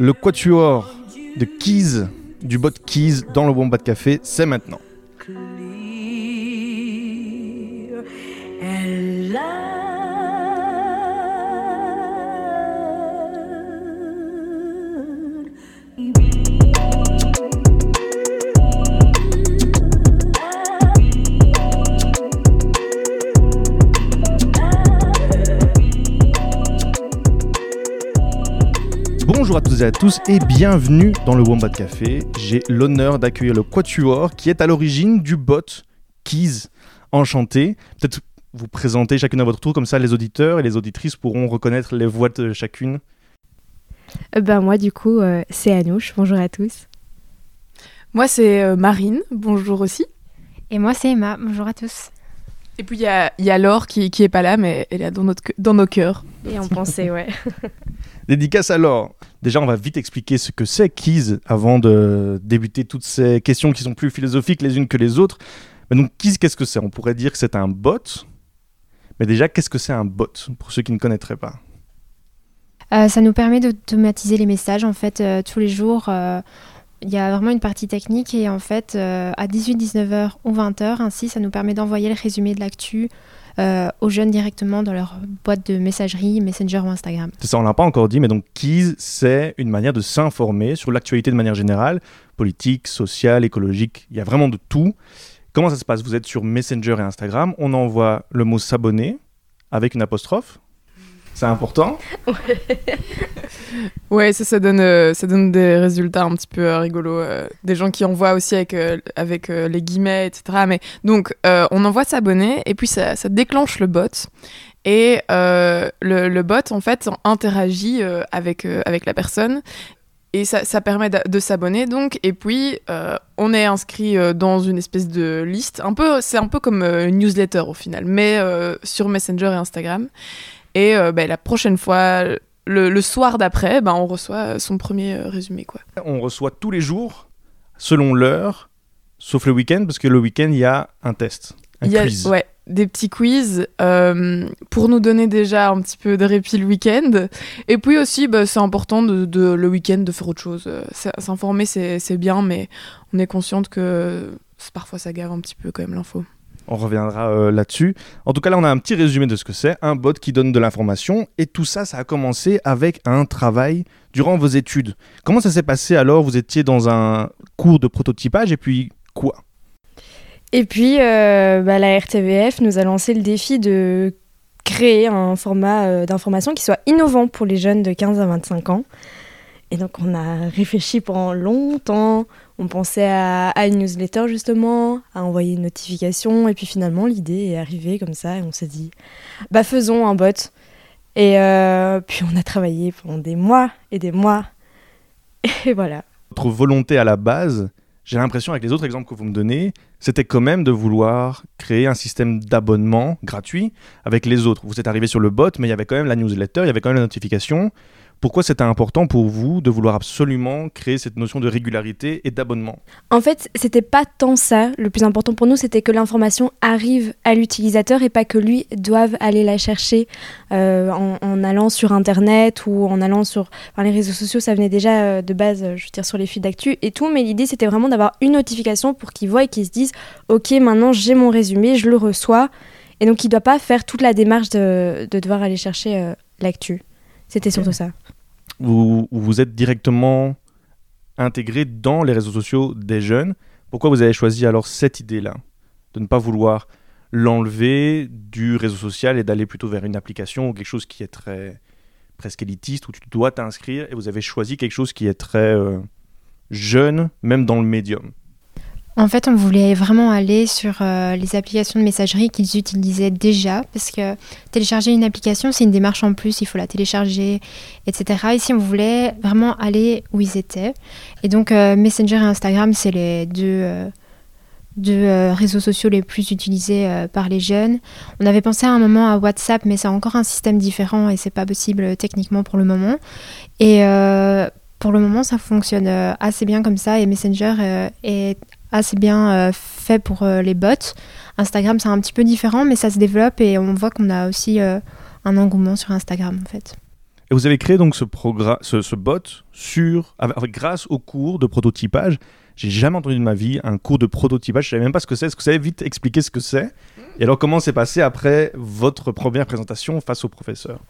Le quatuor de Keys, du bot Keys dans le Wombat Café, c'est maintenant. Bonjour à toutes et à tous et bienvenue dans le Wombat Café. J'ai l'honneur d'accueillir le Quatuor qui est à l'origine du bot Keys. Enchanté. Peut-être vous présenter chacune à votre tour, comme ça les auditeurs et les auditrices pourront reconnaître les voix de chacune. Euh, ben moi du coup euh, c'est Anouche, bonjour à tous. Moi c'est euh, Marine, bonjour aussi. Et moi c'est Emma, bonjour à tous. Et puis il y a, y a Laure qui, qui est pas là mais elle est dans, notre, dans nos cœurs. Et on pensait ouais. Dédicace Laure. Déjà, on va vite expliquer ce que c'est Keys avant de débuter toutes ces questions qui sont plus philosophiques les unes que les autres. Mais donc, Keys, qu'est-ce que c'est? On pourrait dire que c'est un bot. Mais déjà, qu'est-ce que c'est un bot pour ceux qui ne connaîtraient pas? Euh, ça nous permet d'automatiser les messages. En fait, euh, tous les jours, euh, il y a vraiment une partie technique et en fait, à 18, 19h ou 20h, ainsi, ça nous permet d'envoyer le résumé de l'actu euh, aux jeunes directement dans leur boîte de messagerie, Messenger ou Instagram. C'est ça, on l'a pas encore dit, mais donc Keys, c'est une manière de s'informer sur l'actualité de manière générale, politique, sociale, écologique, il y a vraiment de tout. Comment ça se passe? Vous êtes sur Messenger et Instagram, on envoie le mot s'abonner avec une apostrophe. C'est important Ouais, ça, ça donne, euh, ça donne des résultats un petit peu euh, rigolos. euh, des gens qui envoient aussi avec, euh, les guillemets, etc. Mais donc, on envoie s'abonner et puis ça, déclenche le bot. Et le, bot, en fait, interagit avec, la personne. Et ça, permet de, s'abonner, donc. Et puis, on est inscrit dans une espèce de liste. C'est un peu comme une newsletter au final, mais sur Messenger et Instagram. Et euh, ben, la prochaine fois, le, le soir d'après, ben, on reçoit son premier euh, résumé. Quoi. On reçoit tous les jours, selon l'heure, sauf le week-end, parce que le week-end, il y a un test, un Il y a quiz. ouais, des petits quiz euh, pour nous donner déjà un petit peu de répit le week-end. Et puis aussi, bah, c'est important de, de- le week-end de faire autre chose. S'informer, c'est bien, mais on est consciente que parfois ça gave un petit peu quand même l'info. On reviendra euh, là-dessus. En tout cas, là, on a un petit résumé de ce que c'est, un bot qui donne de l'information. Et tout ça, ça a commencé avec un travail durant vos études. Comment ça s'est passé alors? Vous étiez dans un cours de prototypage et puis quoi? Et puis euh, bah, la RTVF nous a lancé le défi de créer un format euh, d'information qui soit innovant pour les jeunes de 15 à 25 ans. Et donc on a réfléchi pendant longtemps, on pensait à, une newsletter justement, à envoyer une notification, et puis finalement l'idée est arrivée comme ça, et on s'est dit, bah faisons un bot. Et euh, puis on a travaillé pendant des mois et des mois, et voilà. Votre volonté à la base, j'ai l'impression avec les autres exemples que vous me donnez, c'était quand même de vouloir créer un système d'abonnement gratuit avec les autres. Vous êtes arrivé sur le bot, mais il y avait quand même la newsletter, il y avait quand même la notification. Pourquoi c'était important pour vous de vouloir absolument créer cette notion de régularité et d'abonnement En fait, c'était pas tant ça. Le plus important pour nous, c'était que l'information arrive à l'utilisateur et pas que lui doive aller la chercher euh, en, en allant sur Internet ou en allant sur enfin, les réseaux sociaux. Ça venait déjà euh, de base, euh, je veux dire, sur les fils d'actu et tout. Mais l'idée, c'était vraiment d'avoir une notification pour qu'il voit et qu'il se dise Ok, maintenant j'ai mon résumé, je le reçois. Et donc, il doit pas faire toute la démarche de, de devoir aller chercher euh, l'actu. C'était surtout ça. Vous, vous êtes directement intégré dans les réseaux sociaux des jeunes. Pourquoi vous avez choisi alors cette idée-là De ne pas vouloir l'enlever du réseau social et d'aller plutôt vers une application ou quelque chose qui est très presque élitiste où tu dois t'inscrire et vous avez choisi quelque chose qui est très euh, jeune, même dans le médium? En fait, on voulait vraiment aller sur euh, les applications de messagerie qu'ils utilisaient déjà, parce que télécharger une application, c'est une démarche en plus, il faut la télécharger, etc. Ici, on voulait vraiment aller où ils étaient. Et donc, euh, Messenger et Instagram, c'est les deux, euh, deux réseaux sociaux les plus utilisés par les jeunes. On avait pensé à un moment à WhatsApp, mais c'est encore un système différent et c'est pas possible techniquement pour le moment. Et pour le moment, ça fonctionne assez bien comme ça et Messenger est assez bien euh, fait pour euh, les bots. Instagram, c'est un petit peu différent, mais ça se développe et on voit qu'on a aussi euh, un engouement sur Instagram en fait. Et vous avez créé donc ce, ce, ce bot sur, avec, grâce au cours de prototypage. J'ai jamais entendu de ma vie un cours de prototypage. Je savais même pas ce que c'est. Est-ce que vous savez vite expliquer ce que c'est? Et alors, comment s'est passé après votre première présentation face au professeur?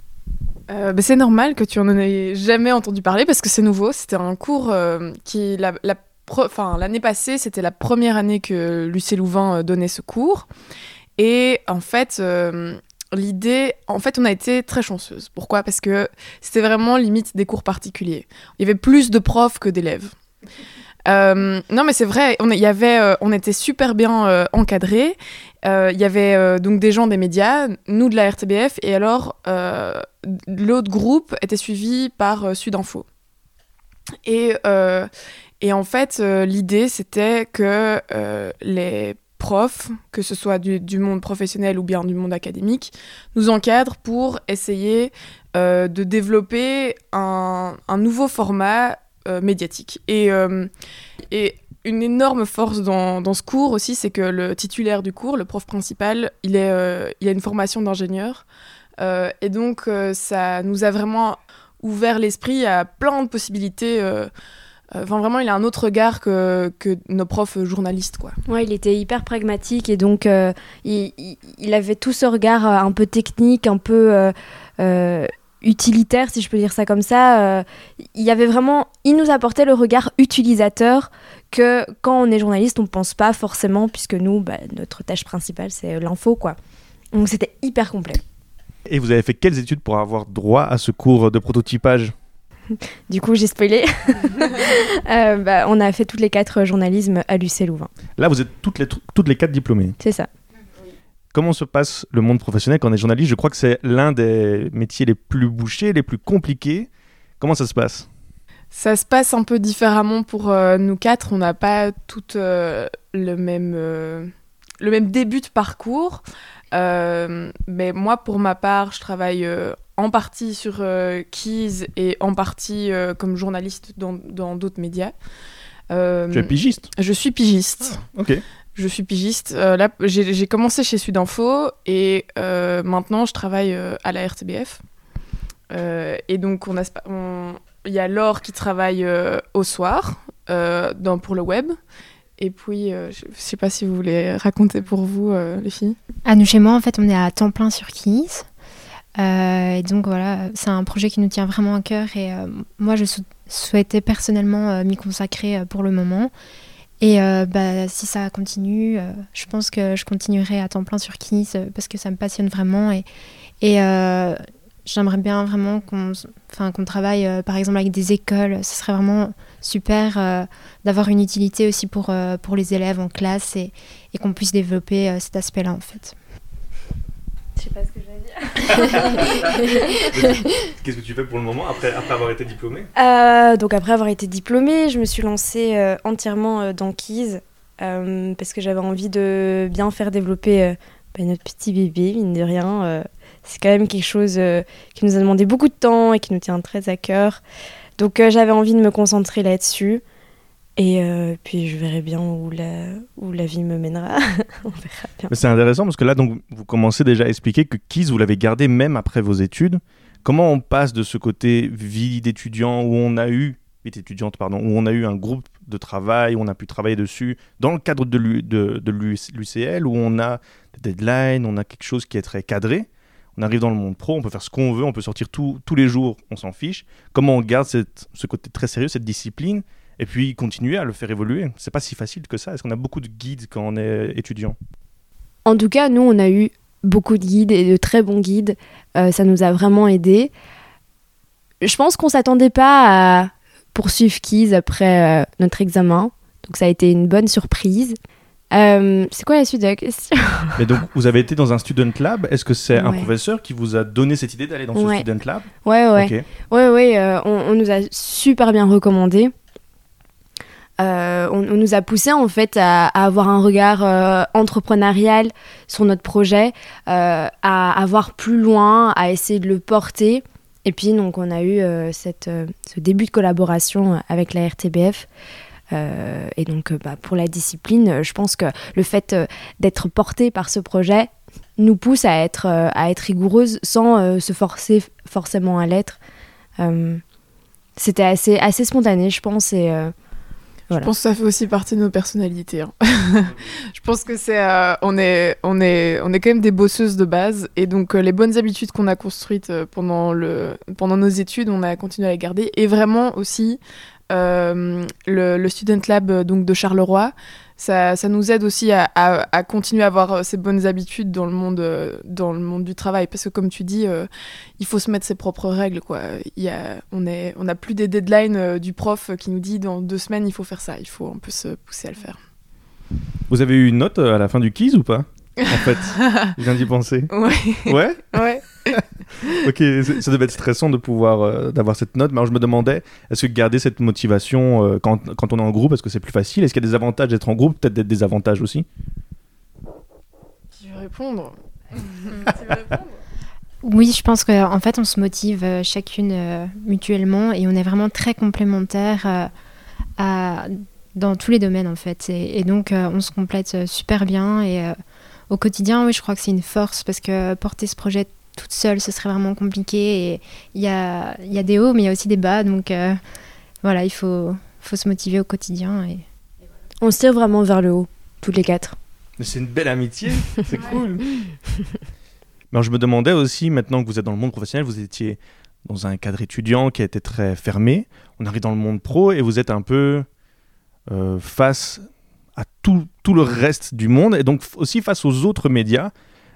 Euh, bah, c'est normal que tu en aies jamais entendu parler parce que c'est nouveau. C'était un cours euh, qui, la, l'année passée, c'était la première année que Lucie Louvain euh, donnait ce cours. Et en fait, l'idée, en fait, on a été très chanceuse. Pourquoi? Parce que c'était vraiment limite des cours particuliers. Il y avait plus de profs que d'élèves. non, mais c'est vrai, on, y avait, on était super bien encadrés. Il y avait donc des gens des médias, nous de la RTBF, et alors l'autre groupe était suivi par euh, Sudinfo. Et, euh, et en fait, euh, l'idée, c'était que les profs, que ce soit du, monde professionnel ou bien du monde académique, nous encadrent pour essayer de développer un, nouveau format médiatique. Et, une énorme force dans, ce cours aussi, c'est que le titulaire du cours, le prof principal, il, a une formation d'ingénieur. Euh, et donc, euh, ça nous a vraiment ouvert l'esprit à plein de possibilités. Euh, enfin, vraiment, il a un autre regard que, que nos profs journalistes, quoi. Ouais, il était hyper pragmatique et donc il, il, avait tout ce regard un peu technique, un peu utilitaire, si je peux dire ça comme ça. il y avait vraiment, il nous apportait le regard utilisateur que quand on est journaliste, on pense pas forcément, puisque nous, bah, notre tâche principale, c'est l'info, quoi. Donc c'était hyper complet. Et vous avez fait quelles études pour avoir droit à ce cours de prototypage? du coup, j'ai spoilé. Euh, bah, on a fait toutes les quatre journalisme à l'UC Louvain. Là, vous êtes toutes les, toutes les quatre diplômées. C'est ça. Comment se passe le monde professionnel quand on est journaliste? Je crois que c'est l'un des métiers les plus bouchés, les plus compliqués. Comment ça se passe? Ça se passe un peu différemment pour euh, nous quatre. On n'a pas toutes euh, le, même, le même début de parcours. Euh, mais moi, pour ma part, je travaille euh, en partie sur euh, Keys et en partie comme journaliste dans d'autres médias. tu es pigiste Je suis pigiste. Ah, ok. Je suis pigiste. là, j'ai commencé chez Sudinfo et maintenant je travaille à la RTBF. et donc, on a, il y a Laure qui travaille au soir dans, pour le web. Et puis, euh, je ne sais pas si vous voulez raconter pour vous, euh, les filles. À nous, chez moi, en fait, on est à temps plein sur Keys. Euh, et donc, voilà, c'est un projet qui nous tient vraiment à cœur. Et moi, je souhaitais personnellement m'y consacrer pour le moment. Et bah, si ça continue, je pense que je continuerai à temps plein sur Keys parce que ça me passionne vraiment. Et, j'aimerais bien vraiment qu'on qu'on travaille euh, par exemple avec des écoles. Ce serait vraiment super euh, d'avoir une utilité aussi pour, euh, pour les élèves en classe et qu'on puisse développer cet aspect-là en fait. Je sais pas ce que je vais dire. Qu'est-ce que tu fais pour le moment après, après avoir été diplômée? Donc après avoir été diplômée, je me suis lancée entièrement dans Keys parce que j'avais envie de bien faire développer bah, notre petit bébé, mine de rien c'est quand même quelque chose euh, qui nous a demandé beaucoup de temps et qui nous tient très à cœur. Donc euh, j'avais envie de me concentrer là-dessus. Et euh, puis je verrai bien où la, où la vie me mènera. C'est intéressant parce que là, donc, vous commencez déjà à expliquer que Keys, vous l'avez gardé même après vos études. Comment on passe de ce côté vie d'étudiant où on a eu, étudiante, pardon, où on a eu un groupe de travail, où on a pu travailler dessus dans le cadre de l'UCL, où on a des deadlines, on a quelque chose qui est très cadré, on arrive dans le monde pro, on peut faire ce qu'on veut, on peut sortir tous les jours, on s'en fiche. Comment on garde ce côté très sérieux, cette discipline, et puis continuer à le faire évoluer C'est pas si facile que ça. Est-ce qu'on a beaucoup de guides quand on est étudiant? En tout cas, nous, on a eu beaucoup de guides et de très bons guides. Euh, ça nous a vraiment aidés. Je pense qu'on s'attendait pas à poursuivre Keys après euh, notre examen. Donc ça a été une bonne surprise. Euh, c'est quoi la suite de la question? Mais donc, vous avez été dans un student lab. Est-ce que c'est un professeur qui vous a donné cette idée d'aller dans ce student lab? Ouais, ouais. Ouais, ouais. Euh, on, nous a super bien recommandé. Euh, on, nous a poussé en fait à, avoir un regard entrepreneurial sur notre projet, à avoir plus loin, à essayer de le porter. Et puis donc on a eu ce début de collaboration avec la RTBF. Euh, et donc, euh, bah, pour la discipline, je pense que le fait euh, d'être porté par ce projet nous pousse à être, à rigoureuse sans se forcer forcément à l'être. c'était assez, assez spontané, je pense. Je pense que ça fait aussi partie de nos personnalités. Hein. je pense que c'est, on est, on est, on est quand même des bosseuses de base, et donc les bonnes habitudes qu'on a construites pendant le, pendant nos études, on a continué à les garder, et vraiment aussi le, le, student lab donc de Charleroi ça, ça, nous aide aussi à, à, continuer à avoir euh, ces bonnes habitudes dans le monde, euh, dans le monde du travail. Parce que comme tu dis, euh, il faut se mettre ses propres règles. Quoi. Il y a, on n'a on plus des deadlines du prof qui nous dit dans deux semaines, il faut faire ça. Il faut un peu se pousser à le faire. Vous avez eu une note à la fin du quiz ou pas En fait, je viens d'y penser. Ouais. Ouais? Ouais. ok, ça devait être stressant de pouvoir euh, d'avoir cette note. Mais alors je me demandais, est-ce que garder cette motivation euh, quand, quand, on est en groupe, est-ce que c'est plus facile? Est-ce qu'il y a des avantages d'être en groupe, peut-être des désavantages aussi? Tu veux répondre? Oui, je pense qu'en en fait, on se motive euh, chacune mutuellement et on est vraiment très complémentaires à, dans tous les domaines en fait. Et, et donc, on se complète super bien et au quotidien, oui, je crois que c'est une force parce que porter ce projet toute seule, ce serait vraiment compliqué. Et il y a, y a, des hauts, mais il y a aussi des bas. Donc euh, voilà, il faut, faut se motiver au quotidien. Et... On se tire vraiment vers le haut, tous les quatre. C'est une belle amitié, c'est cool. mais je me demandais aussi, maintenant que vous êtes dans le monde professionnel, vous étiez dans un cadre étudiant qui a été très fermé. On arrive dans le monde pro et vous êtes un peu euh, face à tout, tout, le reste du monde et donc aussi face aux autres médias.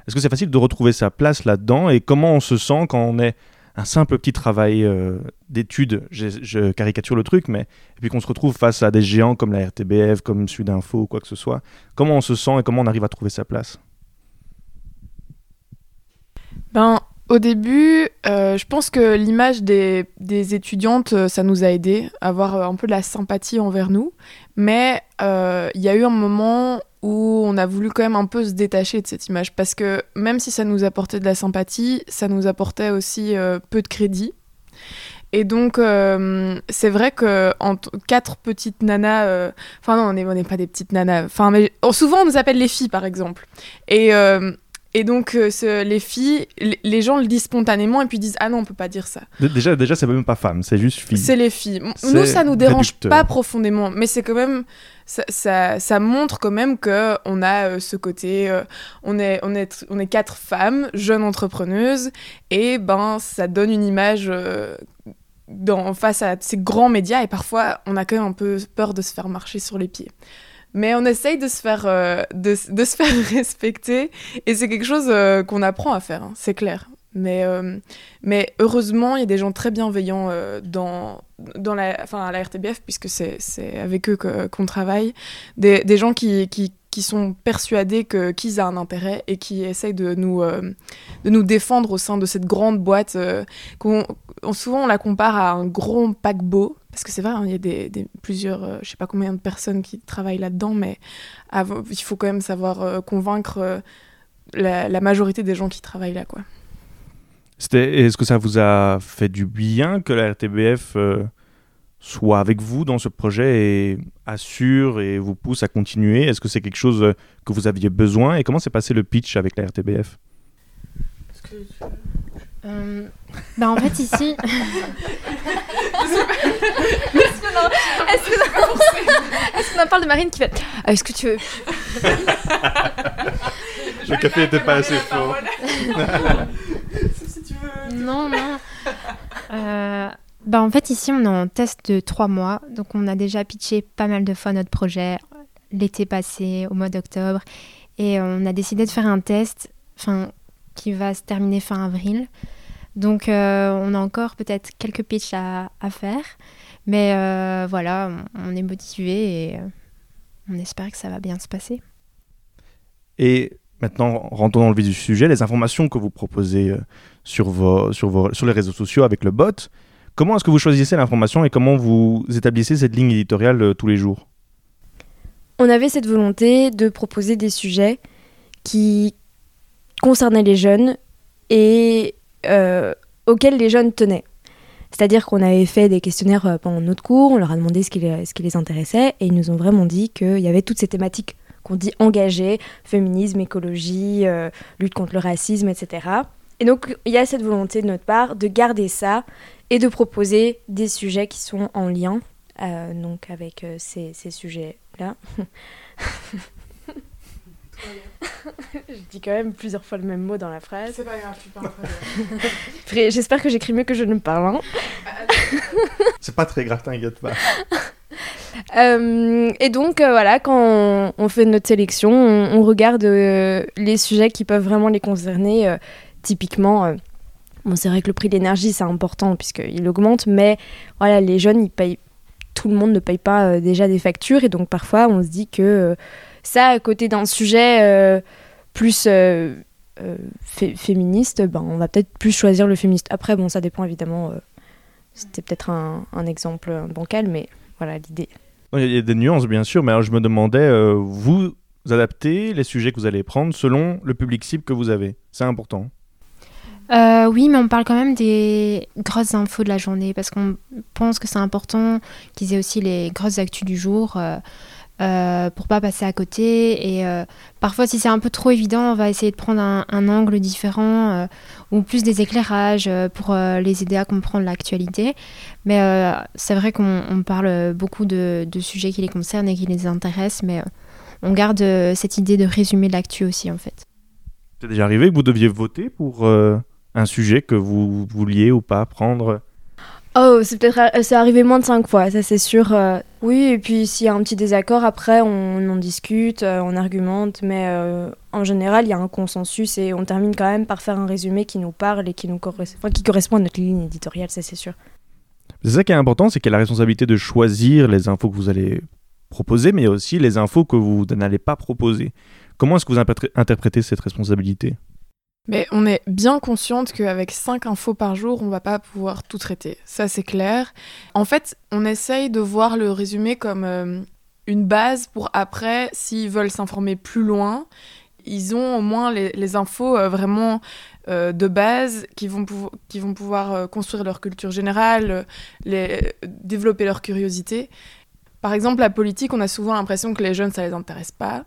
Est-ce que c'est facile de retrouver sa place là-dedans et comment on se sent quand on est un simple petit travail euh, d'études, je, caricature le truc, mais et puis qu'on se retrouve face à des géants comme la RTBF, comme Sudinfo ou quoi que ce soit. Comment on se sent et comment on arrive à trouver sa place? Ben, au début, euh, je pense que l'image des, étudiantes, euh, ça nous a aidé à avoir un peu de la sympathie envers nous. Mais il y a eu un moment où on a voulu quand même un peu se détacher de cette image parce que même si ça nous apportait de la sympathie, ça nous apportait aussi euh, peu de crédit. Et donc, euh, c'est vrai que quatre petites nanas, euh, enfin non, on n'est pas des petites nanas, enfin, mais oh, souvent on nous appelle les filles par exemple. Et et donc, euh, les filles, les gens le disent spontanément et puis disent Ah non, on peut pas dire ça. Déjà, déjà c'est même pas femme, c'est juste fille. C'est les filles. Nous, ça nous dérange pas profondément, mais c'est quand même. Ça, ça, montre quand même qu'on a euh, ce côté. Euh, on, est, on, est, on est quatre femmes, jeunes entrepreneuses, et ben, ça donne une image. dans, face à ces grands médias et parfois on a quand même un peu peur de se faire marcher sur les pieds. Mais on essaye de se faire, euh, de, se faire respecter et c'est quelque chose euh, qu'on apprend à faire, hein, c'est clair. Mais, euh, mais heureusement, il y a des gens très bienveillants dans, dans la, enfin, à la RTBF, puisque c'est avec eux qu'on travaille. Des, des gens qui, qui, qui, sont persuadés qu'ils ont un intérêt et qui essayent de nous, de nous défendre au sein de cette grande boîte. qu'on souvent, on la compare à un grand paquebot parce que c'est vrai, hein, il y a des, plusieurs, euh, je sais pas combien de personnes qui travaillent là-dedans, mais il faut quand même savoir euh, convaincre euh, la, majorité des gens qui travaillent là, quoi. Est-ce que ça vous a fait du bien que la RTBF soit avec vous dans ce projet et assure et vous pousse à continuer? Est-ce que c'est quelque chose que vous aviez besoin? Et comment s'est passé le pitch avec la RTBF euh, bah en fait ici. Qu'on en... parle de Marine qui fait ah, Est-ce que tu veux? Le café n'était pas assez fort. Non, non. Euh, bah en fait ici on est en test de trois mois, donc on a déjà pitché pas mal de fois notre projet l'été passé, au mois d'octobre, et on a décidé de faire un test. Enfin, qui va se terminer fin avril. Donc euh, on a encore peut-être quelques pitchs à, faire. Mais euh, voilà, on, est motivé et euh, on espère que ça va bien se passer. Et maintenant, rentrons dans le vif du sujet, les informations que vous proposez sur, vos, sur, vos, sur les réseaux sociaux avec le bot, comment est-ce que vous choisissez l'information et comment vous établissez cette ligne éditoriale tous les jours? On avait cette volonté de proposer des sujets qui concernait les jeunes et euh, auxquels les jeunes tenaient. C'est-à-dire qu'on avait fait des questionnaires euh, pendant notre cours, on leur a demandé ce qui les, intéressait, et ils nous ont vraiment dit qu'il y avait toutes ces thématiques qu'on dit engagées, féminisme, écologie, euh, lutte contre le racisme, etc. Et donc il y a cette volonté de notre part de garder ça et de proposer des sujets qui sont en lien euh, donc avec ces sujets-là. je dis quand même plusieurs fois le même mot dans la phrase. C'est pas grave, tu parles très bien. J'espère que j'écris mieux que je ne parle. hein. C'est pas très grave, t'inquiète pas. Euh, et donc euh, voilà, quand on, on fait notre sélection, on, on regarde euh, les sujets qui peuvent vraiment les concerner. euh, typiquement, euh, bon, c'est vrai que le prix de l'énergie c'est important puisqu'il augmente, mais voilà, les jeunes, ils payent, tout le monde ne paye pas euh, déjà des factures et donc parfois on se dit que euh, ça, à côté d'un sujet euh, plus euh, euh, fé- féministe, ben, on va peut-être plus choisir le féministe. Après, bon, ça dépend évidemment. euh, C'était peut-être un, un exemple bancal, mais voilà l'idée. Il y a- il y a des nuances, bien sûr, mais alors je me demandais, euh, vous adaptez les sujets que vous allez prendre selon le public cible que vous avez. C'est important. Euh, oui, mais on parle quand même des grosses infos de la journée parce qu'on pense que c'est important qu'ils aient aussi les grosses actus du jour euh, euh, pour pas passer à côté. Et euh, parfois, si c'est un peu trop évident, on va essayer de prendre un, angle différent euh, ou plus des éclairages euh, pour les aider à comprendre l'actualité. Mais c'est vrai qu'on on parle beaucoup de, de sujets qui les concernent et qui les intéressent, mais on garde cette idée de résumer l'actu aussi en fait. C'est déjà arrivé que vous deviez voter pour un sujet que vous vouliez ou pas prendre Oh, c'est peut-être arri- c'est arrivé moins de cinq fois, ça c'est sûr. euh. Oui, et puis s'il y a un petit désaccord, après on en discute, euh, on argumente, mais euh, en général il y a un consensus et on termine quand même par faire un résumé qui nous parle et qui, nous corres- enfin, qui correspond à notre ligne éditoriale, ça c'est sûr. C'est ça qui est important, c'est qu'il y a la responsabilité de choisir les infos que vous allez proposer, mais aussi les infos que vous n'allez pas proposer. Comment est-ce que vous interpré- interprétez cette responsabilité? Mais on est bien consciente qu'avec 5 infos par jour, on va pas pouvoir tout traiter. Ça, c'est clair. En fait, on essaye de voir le résumé comme euh, une base pour après, s'ils veulent s'informer plus loin, ils ont au moins les, infos euh, vraiment euh, de base qui vont, qui vont pouvoir construire leur culture générale, les, développer leur curiosité. Par exemple, la politique, on a souvent l'impression que les jeunes, ça les intéresse pas.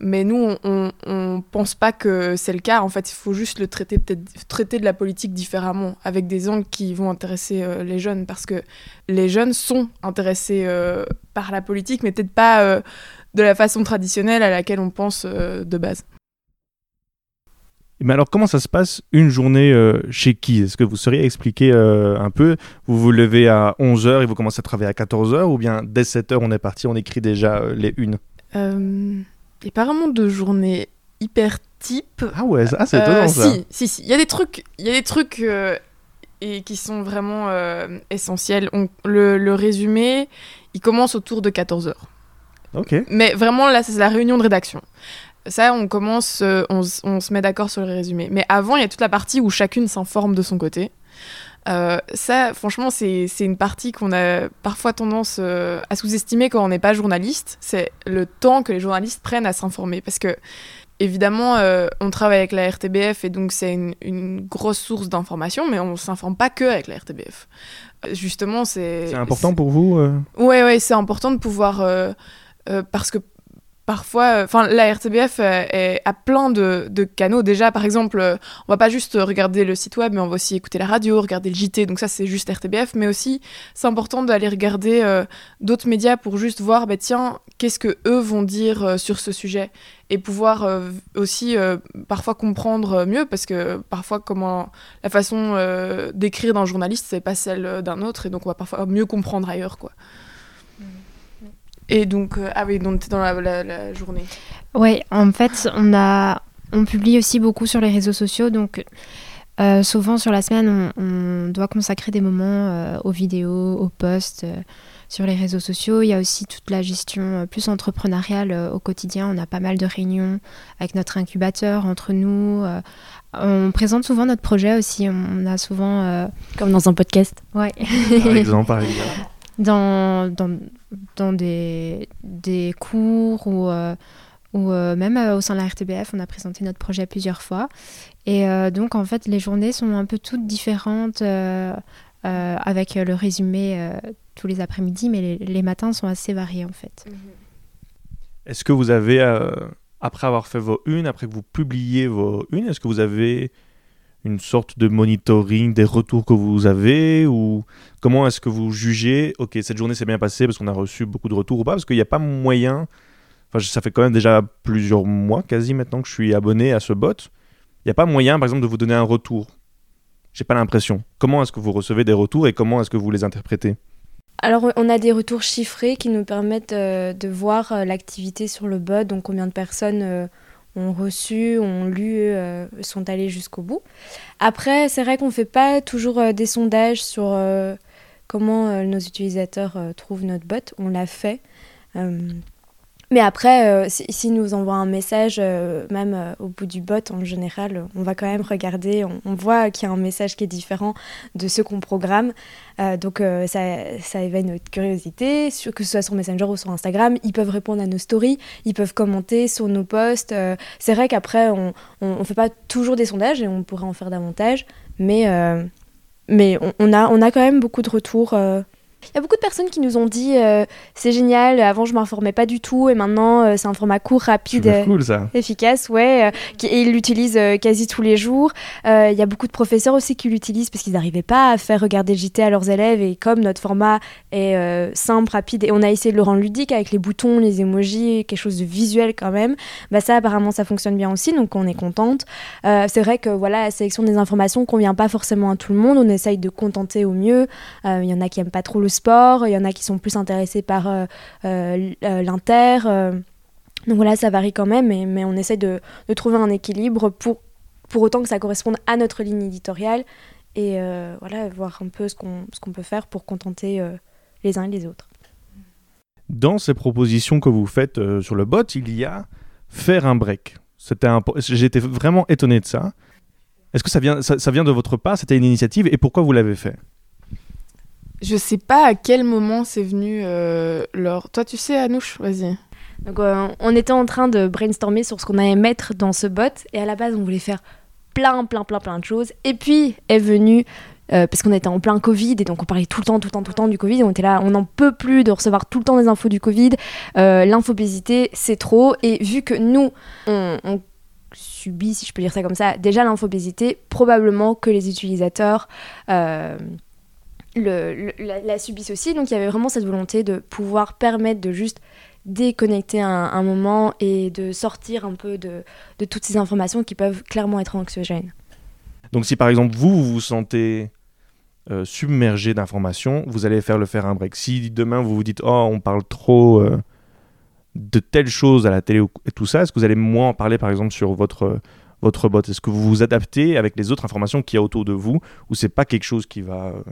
Mais nous, on, on pense pas que c'est le cas. En fait, il faut juste le traiter, traiter de la politique différemment, avec des angles qui vont intéresser euh, les jeunes, parce que les jeunes sont intéressés euh, par la politique, mais peut-être pas euh, de la façon traditionnelle à laquelle on pense de base. Mais alors, comment ça se passe une journée euh, chez qui? Est-ce que vous sauriez expliquer euh, un peu? Vous vous levez à 11h et vous commencez à travailler à 14h Ou bien dès 7h, on est parti, on écrit déjà euh, les unes? Il n'y a pas vraiment de journée hyper type. Ah ouais, ah, c'est Euh, étonnant ça. Si, si, si. Il y a des trucs, il y a des trucs euh, et qui sont vraiment euh, essentiels. On- le, le résumé, il commence autour de 14h. Ok. Mais vraiment, là, c'est la réunion de rédaction. Ça, on commence, euh, on se met d'accord sur le résumé. Mais avant, il y a toute la partie où chacune s'informe de son côté. Euh, ça, franchement, c'est une partie qu'on a parfois tendance euh, à sous-estimer quand on n'est pas journaliste. C'est le temps que les journalistes prennent à s'informer. Parce que, évidemment, euh, on travaille avec la RTBF et donc c'est une, une grosse source d'information, mais on s'informe pas que avec la RTBF. Justement, c'est. C'est important pour vous euh? Ouais, ouais, c'est important de pouvoir. parce que parfois. Enfin, la RTBF euh, est- a plein de, canaux. Déjà, par exemple, euh, on va pas juste regarder le site web, mais on va aussi écouter la radio, regarder le JT. Donc, ça, c'est juste RTBF. Mais aussi, c'est important d'aller regarder euh, d'autres médias pour juste voir, bah, tiens, qu'est-ce que eux vont dire euh, sur ce sujet. Et pouvoir euh, aussi euh, parfois comprendre euh, mieux, parce que parfois, comment la façon euh, d'écrire d'un journaliste, c'est pas celle euh, d'un autre. Et donc, on va parfois mieux comprendre ailleurs, quoi. Et donc, euh, ah oui, donc dans la, la- la journée. Ouais, en fait, on a, on publie aussi beaucoup sur les réseaux sociaux, donc euh, souvent sur la semaine, on, on doit consacrer des moments euh, aux vidéos, aux posts euh, sur les réseaux sociaux. Il y a aussi toute la gestion euh, plus entrepreneuriale euh, au quotidien. On a pas mal de réunions avec notre incubateur entre nous. euh, on présente souvent notre projet aussi. On a souvent, euh, Comme dans un podcast. ouais. Par exemple, par exemple. Dans, dans, dans des, des cours ou, euh, ou euh, même euh, au sein de la RTBF, on a présenté notre projet plusieurs fois. Et euh, donc, en fait, les journées sont un peu toutes différentes euh, euh, avec le résumé euh, tous les après-midi, mais les, les matins sont assez variés, en fait. Est-ce que vous avez, euh, après avoir fait vos unes, après que vous publiez vos unes, est-ce que vous avez une sorte de monitoring des retours que vous avez ou comment est-ce que vous jugez ok cette journée s'est bien passée parce qu'on a reçu beaucoup de retours ou pas parce qu'il n'y a pas moyen enfin ça fait quand même déjà plusieurs mois quasi maintenant que je suis abonné à ce bot. Il n'y a pas moyen par exemple de vous donner un retour. J'ai pas l'impression. Comment est-ce que vous recevez des retours et comment est-ce que vous les interprétez? Alors, on a des retours chiffrés qui nous permettent euh, de voir euh, l'activité sur le bot, donc combien de personnes euh, ont reçu, ont lu, sont allées jusqu'au bout. Après, c'est vrai qu'on ne fait pas toujours des sondages sur comment nos utilisateurs trouvent notre bot. On l'a fait. Mais après, euh, s'ils nous envoient un message, euh, même euh, au bout du bot, en général, on va quand même regarder, on, voit qu'il y a un message qui est différent de ce qu'on programme. donc ça, éveille notre curiosité, que ce soit sur Messenger ou sur Instagram. Ils peuvent répondre à nos stories, ils peuvent commenter sur nos posts. C'est vrai qu'après, on ne fait pas toujours des sondages et on pourrait en faire davantage. Mais, mais on, a, on a quand même beaucoup de retours il y a beaucoup de personnes qui nous ont dit euh, c'est génial, avant je m'informais pas du tout et maintenant euh, c'est un format court, rapide, cool, ça. efficace, ouais. Euh, et ils l'utilisent quasi tous les jours. Il y a beaucoup de professeurs aussi qui l'utilisent parce qu'ils n'arrivaient pas à faire regarder le JT à leurs élèves et comme notre format est simple, rapide et on a essayé de le rendre ludique avec les boutons, les emojis, quelque chose de visuel quand même, bah ça apparemment ça fonctionne bien aussi donc on est contente. c'est vrai que voilà la sélection des informations convient pas forcément à tout le monde, on essaye de contenter au mieux. Il y en a qui aiment pas trop le sport, il y en a qui sont plus intéressés par euh, euh, euh, l'inter. donc voilà, ça varie quand même, mais, on essaie de, trouver un équilibre pour, pour autant que ça corresponde à notre ligne éditoriale et voilà, voir un peu ce qu'on qu'on peut faire pour contenter les uns et les autres. Dans ces propositions que vous faites sur le bot, il y a faire un break. J'étais vraiment étonné de ça. Est-ce que ça vient, ça vient de votre part? C'était une initiative et pourquoi vous l'avez fait? Je sais pas à quel moment c'est venu euh, leur. Toi, tu sais, Anouche, vas-y. Donc, euh, on était en train de brainstormer sur ce qu'on allait mettre dans ce bot, et à la base, on voulait faire plein, plein, plein, plein de choses. Et puis est venu, euh, parce qu'on était en plein Covid, et donc on parlait tout le temps, tout le temps, tout le temps du Covid. On était là, on n'en peut plus de recevoir tout le temps des infos du Covid. L'infobésité, c'est trop. Et vu que nous, on subit, si je peux dire ça comme ça, déjà l'infobésité, probablement que les utilisateurs le, la, subissent aussi. Donc il y avait vraiment cette volonté de pouvoir permettre de juste déconnecter un, moment et de sortir un peu de, de, toutes ces informations qui peuvent clairement être anxiogènes. Donc si par exemple vous, vous vous sentez euh, submergé d'informations, vous allez faire le faire un break. Si demain vous vous dites oh on parle trop euh, de telles choses à la télé et tout ça, est-ce que vous allez moins en parler par exemple sur votre votre bot? Est-ce que vous vous adaptez avec les autres informations qu'il y a autour de vous ou c'est pas quelque chose qui va euh,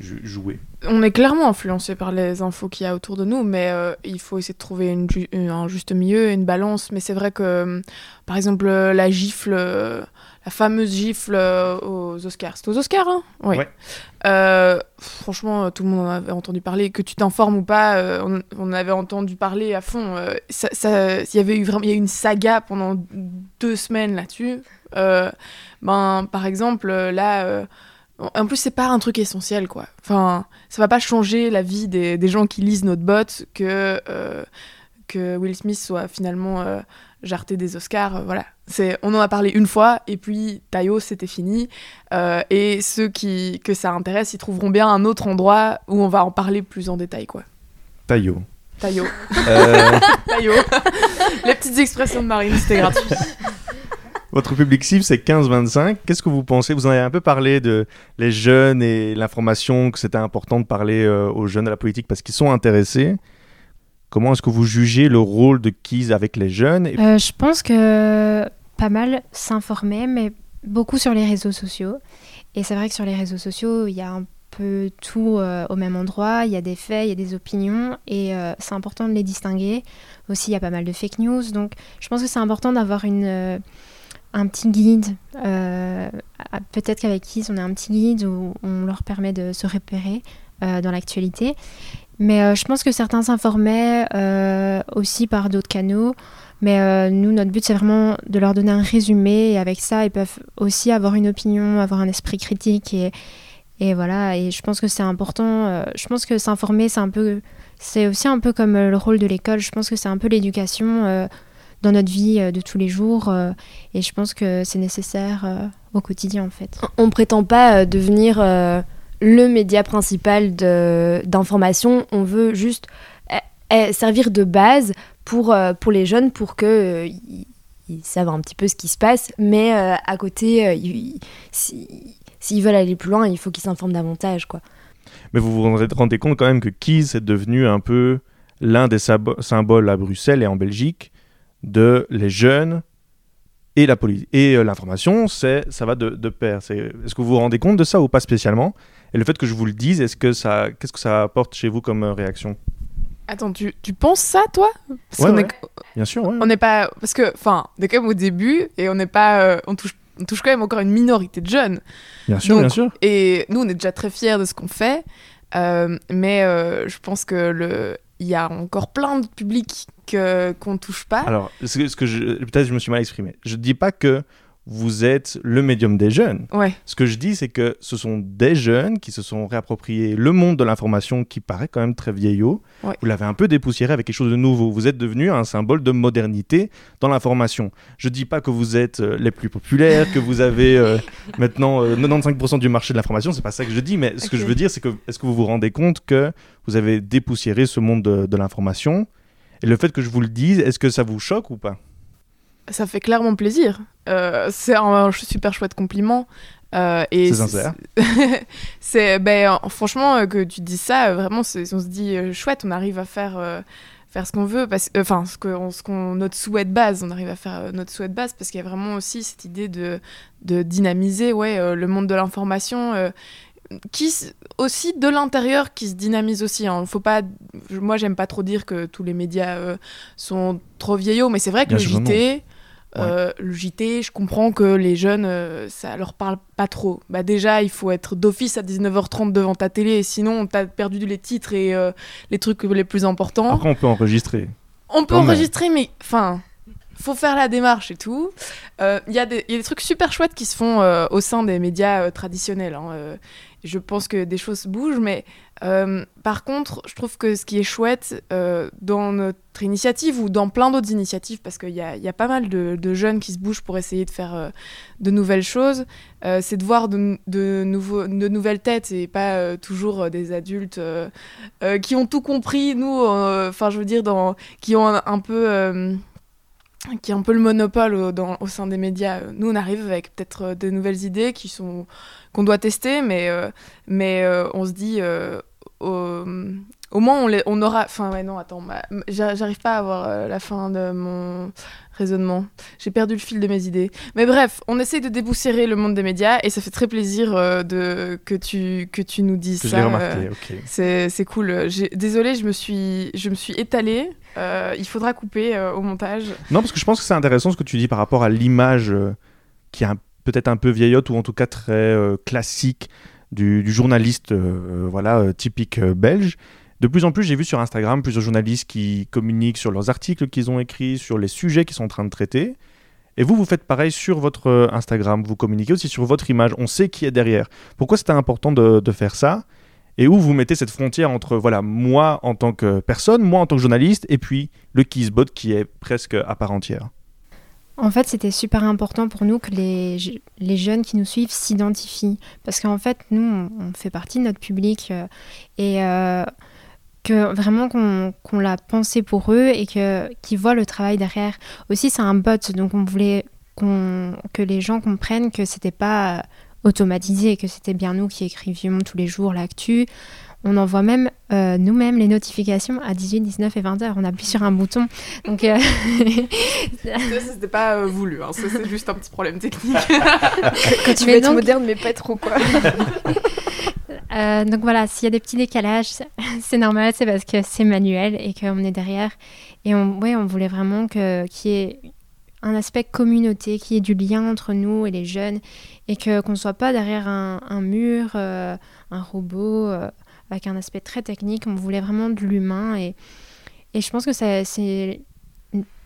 jouer On est clairement influencé par les infos qu'il y a autour de nous, mais euh, il faut essayer de trouver une, un juste milieu, une balance. Mais c'est vrai que, euh, par exemple, euh, la gifle, la fameuse gifle aux Oscars. C'était aux Oscars, hein? Oui. franchement, tout le monde en avait entendu parler. Que tu t'informes ou pas, on, on, avait entendu parler à fond. Il ça, y avait eu vraiment y a eu une saga pendant deux semaines là-dessus. ben, par exemple, là en plus, c'est pas un truc essentiel, quoi. Enfin, ça va pas changer la vie des, des gens qui lisent notre bot que, euh, que Will Smith soit finalement euh, jarté des Oscars. Euh, voilà. C'est, on en a parlé une fois, et puis Tayo, c'était fini. et ceux qui, que ça intéresse, ils trouveront bien un autre endroit où on va en parler plus en détail, quoi. Tayo. Tayo. Tayo. Les petites expressions de Marine, c'était gratuit. Votre public cible, c'est 15-25. Qu'est-ce que vous pensez? Vous en avez un peu parlé de les jeunes et l'information, que c'était important de parler euh, aux jeunes à la politique parce qu'ils sont intéressés. Comment est-ce que vous jugez le rôle de Keys avec les jeunes euh, Je pense que pas mal s'informer, mais beaucoup sur les réseaux sociaux. Et c'est vrai que sur les réseaux sociaux, il y a un peu tout euh, au même endroit. Il y a des faits, il y a des opinions, et c'est important de les distinguer. Aussi, il y a pas mal de fake news. Donc, je pense que c'est important d'avoir une un petit guide. Euh, peut-être qu'avec Kiss, on a un petit guide où on leur permet de se repérer euh, dans l'actualité. Mais euh, je pense que certains s'informaient aussi par d'autres canaux. Mais nous, notre but, c'est vraiment de leur donner un résumé. Et avec ça, ils peuvent aussi avoir une opinion, avoir un esprit critique. Et, et voilà. Et je pense que c'est important. je pense que s'informer, c'est un peu. C'est aussi un peu comme le rôle de l'école. Je pense que c'est un peu l'éducation dans notre vie de tous les jours. et je pense que c'est nécessaire au quotidien en fait. On ne prétend pas devenir le média principal d'information, on veut juste servir de base pour, pour les jeunes pour que ils savent un petit peu ce qui se passe, mais à côté, s'ils veulent aller plus loin, il faut qu'ils s'informent davantage. quoi. Mais vous vous rendez compte quand même que Keys est devenu un peu l'un des symboles à Bruxelles et en Belgique de les jeunes et la et euh, l'information, c'est ça va de, de pair. Est-ce que vous vous rendez compte de ça ou pas spécialement? Et le fait que je vous le dise, est-ce que ça, qu'est-ce que ça apporte chez vous comme euh, réaction? Attends, tu, tu, penses ça, toi? Ouais, Bien sûr, On n'est pas... Parce que, enfin, on est quand même au début, et on n'est pas... Euh, on touche on touche quand même encore une minorité de jeunes. Bien sûr, bien sûr. Et nous, on est déjà très fiers de ce qu'on fait, mais je pense que le, il y a encore plein de publics que qu'on touche pas. Alors, ce que, je, peut-être je me suis mal exprimé. Je dis pas que vous êtes le médium des jeunes. Ouais. Ce que je dis, c'est que ce sont des jeunes qui se sont réappropriés le monde de l'information qui paraît quand même très vieillot. Vous l'avez un peu dépoussiéré avec quelque chose de nouveau. Vous êtes devenu un symbole de modernité dans l'information. Je dis pas que vous êtes euh, les plus populaires, que vous avez euh, maintenant 95% euh, du marché de l'information. C'est pas ça que je dis, mais ce que je veux dire, c'est que est-ce que vous vous rendez compte que vous avez dépoussiéré ce monde de, de l'information? Et le fait que je vous le dise, est-ce que ça vous choque ou pas? Ça fait clairement plaisir. Euh, c'est un, super chouette compliment. Euh, c'est sincère. c'est ben, franchement euh, que tu dis ça, vraiment, on se dit chouette, on arrive à faire faire ce qu'on veut, enfin ce qu'on, ce qu'on notre souhait de base, on arrive à faire notre souhait de base parce qu'il y a vraiment aussi cette idée de, de dynamiser ouais le monde de l'information qui aussi de l'intérieur qui se dynamise aussi. Hein. Faut pas, moi j'aime pas trop dire que tous les médias sont trop vieillots, mais c'est vrai que le JT, euh, le JT, je comprends que les jeunes, euh, ça leur parle pas trop. Bah déjà, il faut être d'office à 19h30 devant ta télé, sinon t'as perdu les titres et euh, les trucs les plus importants. Après, on peut enregistrer. On peut enregistrer, mais enfin, faut faire la démarche et tout. Il y, a des trucs super chouettes qui se font au sein des médias traditionnels. Hein, je pense que des choses bougent, mais euh, par contre, je trouve que ce qui est chouette euh, dans notre initiative ou dans plein d'autres initiatives, parce qu'il y, a, pas mal de, jeunes qui se bougent pour essayer de faire euh, de nouvelles choses, c'est de voir de, nouvelles têtes et pas toujours des adultes qui ont tout compris, nous, enfin je veux dire, qui ont un, peu qui est un peu le monopole au, sein des médias. Nous, on arrive avec peut-être de nouvelles idées qui sont qu'on doit tester, mais, euh, mais euh, on se dit, euh, au, moins on, les, on aura... Enfin, ouais, non, attends, j'arrive pas à avoir la fin de mon raisonnement. J'ai perdu le fil de mes idées. Mais bref, on essaye de déboussiérer le monde des médias et ça fait très plaisir de, que, tu, que tu nous dises ça. remarqué, C'est cool. Désolée, je me suis, je me suis étalée. il faudra couper au montage. Non, parce que je pense que c'est intéressant ce que tu dis par rapport à l'image qui est peut-être un peu vieillotte ou en tout cas très euh, classique du, journaliste euh, voilà, euh, typique belge. De plus en plus, j'ai vu sur Instagram plusieurs journalistes qui communiquent sur leurs articles qu'ils ont écrits, sur les sujets qu'ils sont en train de traiter. Et vous, vous faites pareil sur votre Instagram, vous communiquez aussi sur votre image, on sait qui est derrière. Pourquoi c'était important de, de, faire ça? Et où vous mettez cette frontière entre voilà moi en tant que personne, moi en tant que journaliste, et puis le Kissbot qui est presque à part entière? En fait, c'était super important pour nous que les, les jeunes qui nous suivent s'identifient. Parce qu'en fait, nous, on, fait partie de notre public euh, et euh, que vraiment qu'on l'a pensé pour eux et qu'ils voient le travail derrière. Aussi, c'est un bot, donc on voulait que les gens comprennent que c'était pas automatisé, que c'était bien nous qui écrivions tous les jours l'actu. On envoie même euh, nous-mêmes les notifications à 18, 19 et 20 heures. On appuie sur un bouton. Donc, euh... ça, c'était pas euh, voulu. Hein. c'est juste un petit problème technique. Quand tu veux être moderne, mais pas trop, quoi. Euh, donc voilà, s'il y a des petits décalages, c'est normal, c'est parce que c'est manuel et qu'on est derrière. Et on, ouais, on voulait vraiment qu'il y ait un aspect communauté, qu'il y ait du lien entre nous et les jeunes et que qu'on ne soit pas derrière un, mur, un robot avec un aspect très technique. On voulait vraiment de l'humain et, et je pense que ça,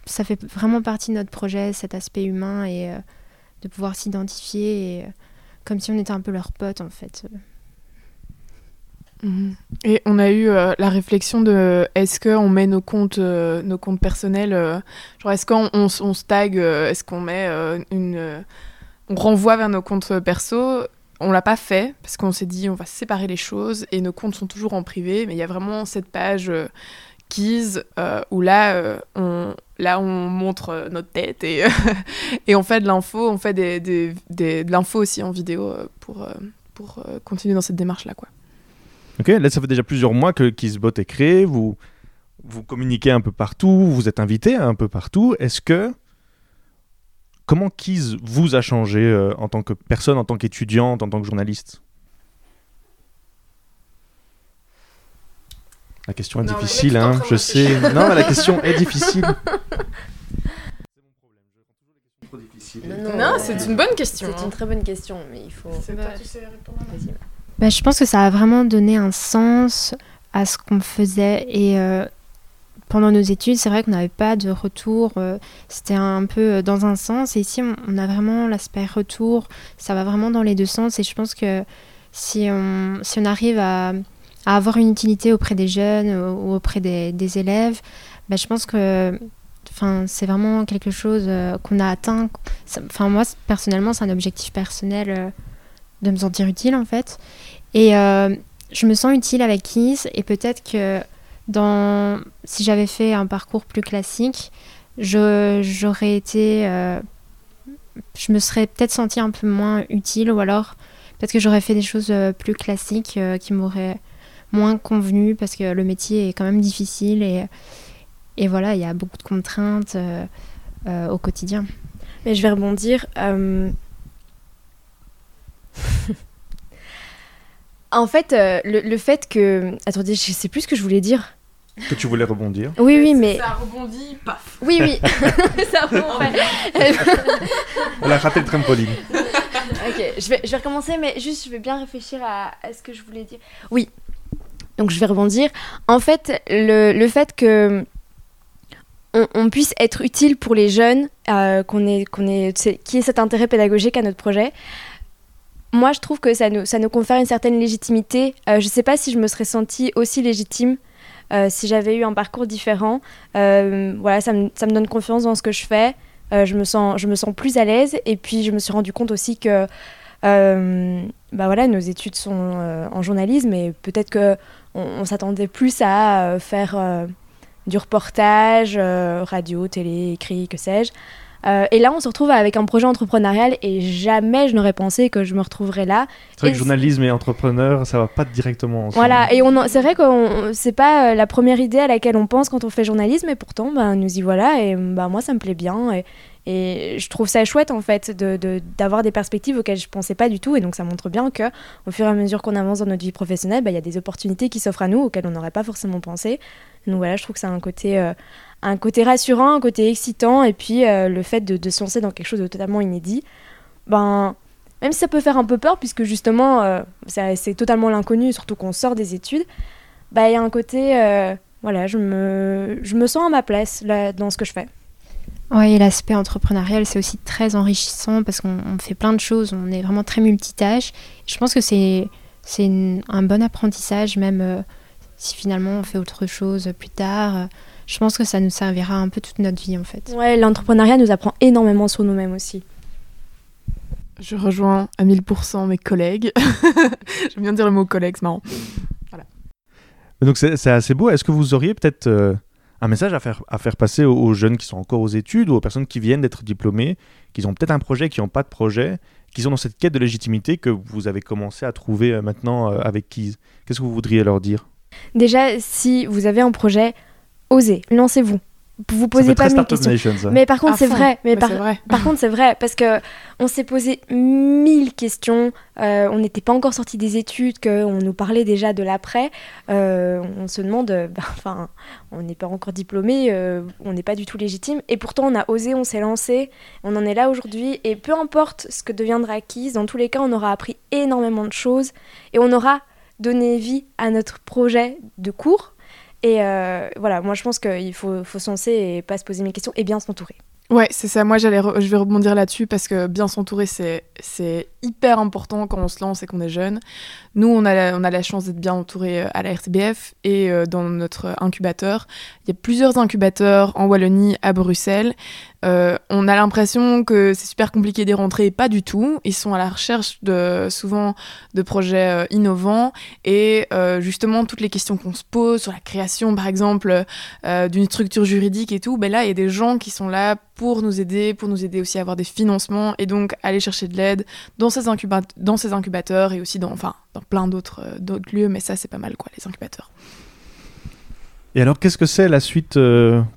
ça fait vraiment partie de notre projet, cet aspect humain et euh, de pouvoir s'identifier euh, comme si on était un peu leur pote en fait. Mhm. Et on a eu euh, la réflexion de est-ce qu'on met nos comptes, euh, nos comptes personnels, euh, genre est-ce qu'on on, se tag, est-ce qu'on met une. on renvoie vers nos comptes perso? On l'a pas fait parce qu'on s'est dit on va séparer les choses et nos comptes sont toujours en privé, mais il y a vraiment cette page Keys où là, on, là on montre notre tête et, et on fait de l'info, on fait des, des, de l'info aussi en vidéo pour, pour continuer dans cette démarche-là. quoi. Ok, là ça fait déjà plusieurs mois que Kissbot est créé, vous, vous communiquez un peu partout, vous êtes invité un peu partout. Est-ce que. Comment Kiss vous a changé euh, en tant que personne, en tant qu'étudiante, en tant que journaliste? La question est difficile, hein, je sais. non, la question est difficile. Non, c'est une bonne question. C'est une très bonne question, mais il faut. Bah, je pense que ça a vraiment donné un sens à ce qu'on faisait. Et euh, pendant nos études, c'est vrai qu'on n'avait pas de retour. Euh, c'était un peu euh, dans un sens. Et ici, on, a vraiment l'aspect retour. Ça va vraiment dans les deux sens. Et je pense que si on, arrive à, avoir une utilité auprès des jeunes ou auprès des, élèves, bah, je pense que c'est vraiment quelque chose qu'on a atteint. Enfin, moi, personnellement, c'est un objectif personnel de me sentir utile en fait. Et euh, je me sens utile avec Kiss et peut-être que dans, si j'avais fait un parcours plus classique, j'aurais été. Euh, je me serais peut-être senti un peu moins utile ou alors peut-être que j'aurais fait des choses euh, plus classiques qui m'auraient moins convenu parce que le métier est quand même difficile et, et voilà, il y a beaucoup de contraintes au quotidien. Mais je vais rebondir. en fait, euh, le, fait que. Attendez, je sais plus ce que je voulais dire. Que tu voulais rebondir. Oui, oui, mais. Ça rebondit, paf. Oui, oui. ça rebondit. Elle a raté le trampoline. ok, je vais, je vais recommencer, mais juste, je vais bien réfléchir à, ce que je voulais dire. Oui. Donc, je vais rebondir. En fait, le, le fait que. On, puisse être utile pour les jeunes, euh, qu'on ait, qu'on ait, qui ait cet intérêt pédagogique à notre projet, moi, je trouve que ça nous, ça nous confère une certaine légitimité. Euh, je ne sais pas si je me serais sentie aussi légitime euh, si j'avais eu un parcours différent. Euh, voilà, ça me, ça me, donne confiance dans ce que je fais. je, me sens, je me sens plus à l'aise. Et puis, je me suis rendu compte aussi que bah voilà, nos études sont en journalisme et peut-être qu'on on, s'attendait plus à faire du reportage, radio, télé, écrit, que sais-je. Euh, et là, on se retrouve avec un projet entrepreneurial et jamais je n'aurais pensé que je me retrouverais là. C'est vrai que journalisme et entrepreneur, ça va pas directement ensemble. Voilà, et c'est vrai que c'est pas euh, la première idée à laquelle on pense quand on fait journalisme, et pourtant, ben, nous y voilà, et ben, moi, ça me plaît bien. Et, et je trouve ça chouette en fait d'avoir de, des perspectives auxquelles je pensais pas du tout. Et donc ça montre bien que au fur et à mesure qu'on avance dans notre vie professionnelle, bah, il y a des opportunités qui s'offrent à nous auxquelles on n'aurait pas forcément pensé. Donc voilà, je trouve que c'est un côté, euh, un côté rassurant, un côté excitant. Et puis euh, le fait de, se lancer dans quelque chose de totalement inédit, ben, même si ça peut faire un peu peur, puisque justement euh, c'est totalement l'inconnu, surtout qu'on sort des études, bah, il y a un côté, voilà, je me, je me sens à ma place là, dans ce que je fais. Oui, l'aspect entrepreneurial, c'est aussi très enrichissant parce qu'on fait plein de choses, on est vraiment très multitâche. Je pense que c'est un bon apprentissage, même euh, si finalement on fait autre chose plus tard. Je pense que ça nous servira un peu toute notre vie en fait. Ouais, l'entrepreneuriat nous apprend énormément sur nous-mêmes aussi. Je rejoins à 1000% mes collègues. J'aime bien dire le mot collègue, c'est marrant. Voilà. Donc c'est assez beau. Est-ce que vous auriez peut-être euh, un message à faire, à faire passer aux, jeunes qui sont encore aux études ou aux personnes qui viennent d'être diplômées, qui ont peut-être un projet, qui n'ont pas de projet, qui sont dans cette quête de légitimité que vous avez commencé à trouver euh, maintenant euh, avec Keys Qu'est-ce que vous voudriez leur dire? Déjà, si vous avez un projet, osez, lancez-vous vous posez pas mille questions. Mais par contre, c'est vrai. Mais par, vrai. par contre, c'est vrai parce que on s'est posé mille questions. Euh, on n'était pas encore sorti des études, qu'on nous parlait déjà de l'après. Euh, on se demande, bah, enfin, on n'est pas encore diplômé, on n'est pas du tout légitime. Et pourtant, on a osé, on s'est lancé. On en est là aujourd'hui. Et peu importe ce que deviendra acquise, dans tous les cas, on aura appris énormément de choses et on aura donné vie à notre projet de cours et euh, voilà, moi je pense qu'il faut, faut se lancer et pas se poser mes questions et bien s'entourer. Ouais, c'est ça. Moi, j'allais je vais rebondir là-dessus parce que bien s'entourer, c'est, c'est hyper important quand on se lance et qu'on est jeune. Nous, on a la, on a la chance d'être bien entouré euh, à la RTBF et euh, dans notre incubateur. Il y a plusieurs incubateurs en Wallonie, à Bruxelles. Euh, on a l'impression que c'est super compliqué d'y rentrer, pas du tout. Ils sont à la recherche de, souvent de projets euh, innovants et euh, justement toutes les questions qu'on se pose sur la création, par exemple, d'une structure juridique et tout, ben là, il y a des gens qui sont là pour nous aider, pour nous aider aussi à avoir des financements et donc aller chercher de l'aide dans ces, incubateurs et aussi dans, plein d'autres d'autres lieux, mais ça, c'est pas mal, quoi, les incubateurs. Et alors, qu'est-ce que c'est la suite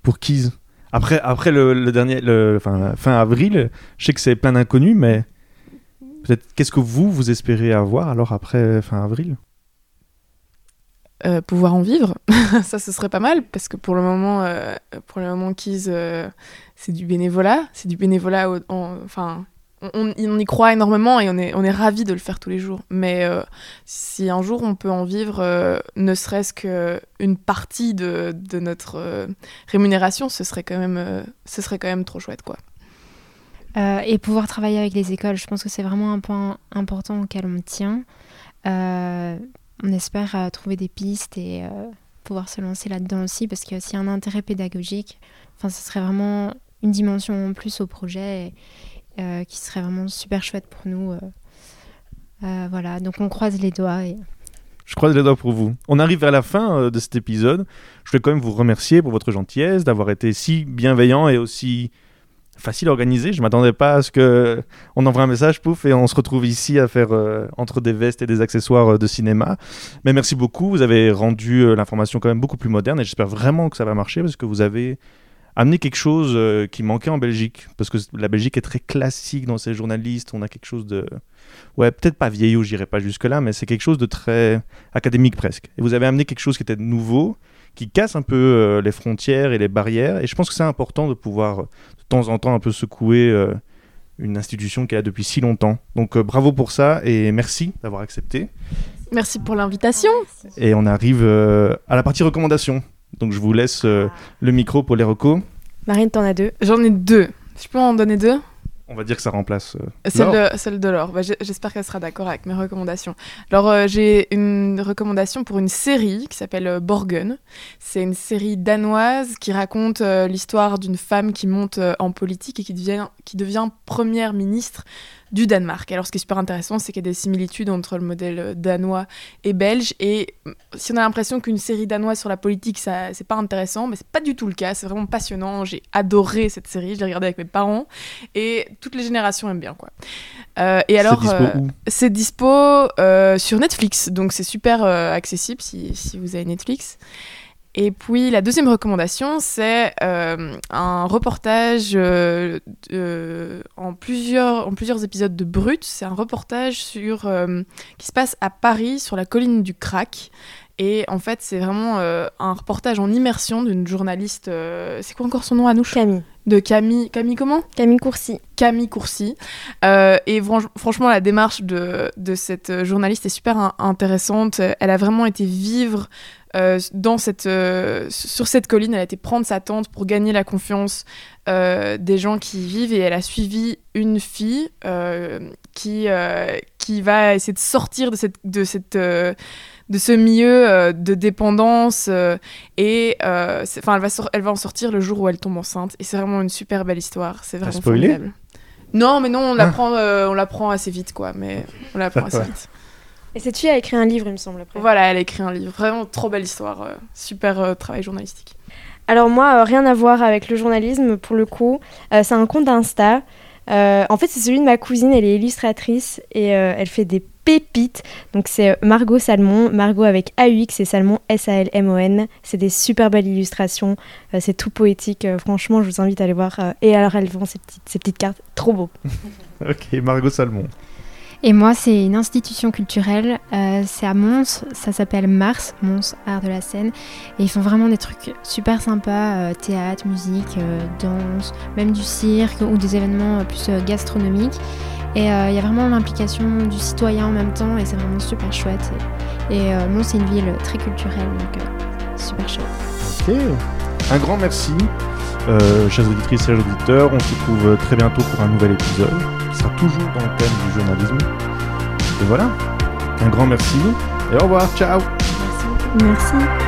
pour Keys après, après le, dernier, le, fin avril, je sais que c'est plein d'inconnus, mais peut-être qu'est-ce que vous, vous espérez avoir alors après fin avril? Euh, pouvoir en vivre, ça ce serait pas mal parce que pour le moment, euh, pour le moment, euh, c'est du bénévolat, c'est du bénévolat, enfin on, y croit énormément et on est, on est ravis de le faire tous les jours. Mais euh, si un jour on peut en vivre, euh, ne serait-ce qu'une partie de, de notre euh, rémunération, ce serait, quand même, ce serait quand même trop chouette. quoi. et pouvoir travailler avec les écoles, je pense que c'est vraiment un point important auquel on tient. on espère trouver des pistes et pouvoir se lancer là-dedans aussi parce qu'il y a un intérêt pédagogique. Ce serait vraiment une dimension en plus au projet. Et, euh, qui serait vraiment super chouette pour nous. Euh. Euh, voilà, donc on croise les doigts. Je croise les doigts pour vous. On arrive à la fin de cet épisode. Je voulais quand même vous remercier pour votre gentillesse, d'avoir été si bienveillant et aussi facile à organiser. Je m'attendais pas à ce que on envoie un message, pouf, et on se retrouve ici à faire entre des vestes et des accessoires de cinéma. Mais merci beaucoup. Vous avez rendu l'information quand même beaucoup plus moderne et j'espère vraiment que ça va marcher parce que vous avez amener quelque chose euh, qui manquait en Belgique, parce que la Belgique est très classique dans ses journalistes, on a quelque chose de... Ouais, peut-être pas vieillot, j'irai pas jusque-là, mais c'est quelque chose de très académique presque. Et vous avez amené quelque chose qui était nouveau, qui casse un peu euh, les frontières et les barrières, et je pense que c'est important de pouvoir de temps en temps un peu secouer euh, une institution qui est là depuis si longtemps. Donc bravo pour ça, et merci d'avoir accepté. Merci pour l'invitation. Et on arrive à la partie recommandation. Donc je vous laisse euh, le micro pour les recos. Marine, t'en as deux. J'en ai deux. Je peux en donner deux? On va dire que ça remplace euh, celle, de, celle de Laure. Bah, j'espère qu'elle sera d'accord avec mes recommandations. Alors, euh, j'ai une recommandation pour une série qui s'appelle Borgen. C'est une série danoise qui raconte l'histoire d'une femme qui monte en politique et qui devient, qui devient première ministre du Danemark. Alors ce qui est super intéressant, c'est qu'il y a des similitudes entre le modèle euh, danois et belge. Et mm, si on a l'impression qu'une série danoise sur la politique, ça c'est pas intéressant, mais c'est pas du tout le cas. C'est vraiment passionnant. J'ai adoré cette série. Je l'ai regardée avec mes parents et toutes les générations aiment bien quoi. Euh, et alors, c'est dispo, euh, sur Netflix, donc c'est super accessible si, si vous avez Netflix. Et puis la deuxième recommandation, c'est euh, un reportage euh, en, plusieurs, en plusieurs épisodes de Brut. C'est un reportage sur, euh, qui se passe à Paris, sur la colline du Crac. Et en fait, c'est vraiment un reportage en immersion d'une journaliste. c'est quoi encore son nom, Anouche? Camille. De Camille. Camille comment? Camille Courcy. Camille Courcy. et franchement, la démarche de, de, cette journaliste est super intéressante. Elle a vraiment été vivre euh, dans cette, euh, sur cette colline, elle a été prendre sa tente pour gagner la confiance euh, des gens qui y vivent et elle a suivi une fille qui, qui va essayer de sortir de, cette, de, cette, de ce milieu de dépendance et enfin elle, va elle va en sortir le jour où elle tombe enceinte et c'est vraiment une super belle histoire. C'est vraiment formidable. Non, mais non, on l'apprend, on l'apprend assez vite, quoi. Mais on l'apprend assez vite. Et cette fille a écrit un livre, il me semble. Après. Voilà, elle a écrit un livre. Vraiment trop belle histoire. Euh, super euh, travail journalistique. Alors moi, euh, rien à voir avec le journalisme pour le coup. c'est un compte Insta. en fait, c'est celui de ma cousine. Elle est illustratrice et elle fait des pépites. Donc c'est Margot Salmon. Margot avec AUX et Salmon S-A-L-M-O-N. C'est des super belles illustrations. c'est tout poétique. franchement, je vous invite à aller voir. et alors, elle vend ces petites, ces petites cartes. Trop beau. ok, Margot Salmon. Et moi, c'est une institution culturelle. Euh, c'est à Mons, ça s'appelle Mars, Mons Art de la scène. Et ils font vraiment des trucs super sympas euh, théâtre, musique, euh, danse, même du cirque ou des événements plus gastronomiques. Et il y a vraiment l'implication du citoyen en même temps et c'est vraiment super chouette. Et, et Mons, c'est une ville très culturelle, donc super chouette. Ok. Un grand merci, euh, chers auditrices et chers auditeurs. On se retrouve très bientôt pour un nouvel épisode qui sera toujours dans le thème du journalisme. Et voilà. Un grand merci et au revoir. Ciao. Merci. Merci.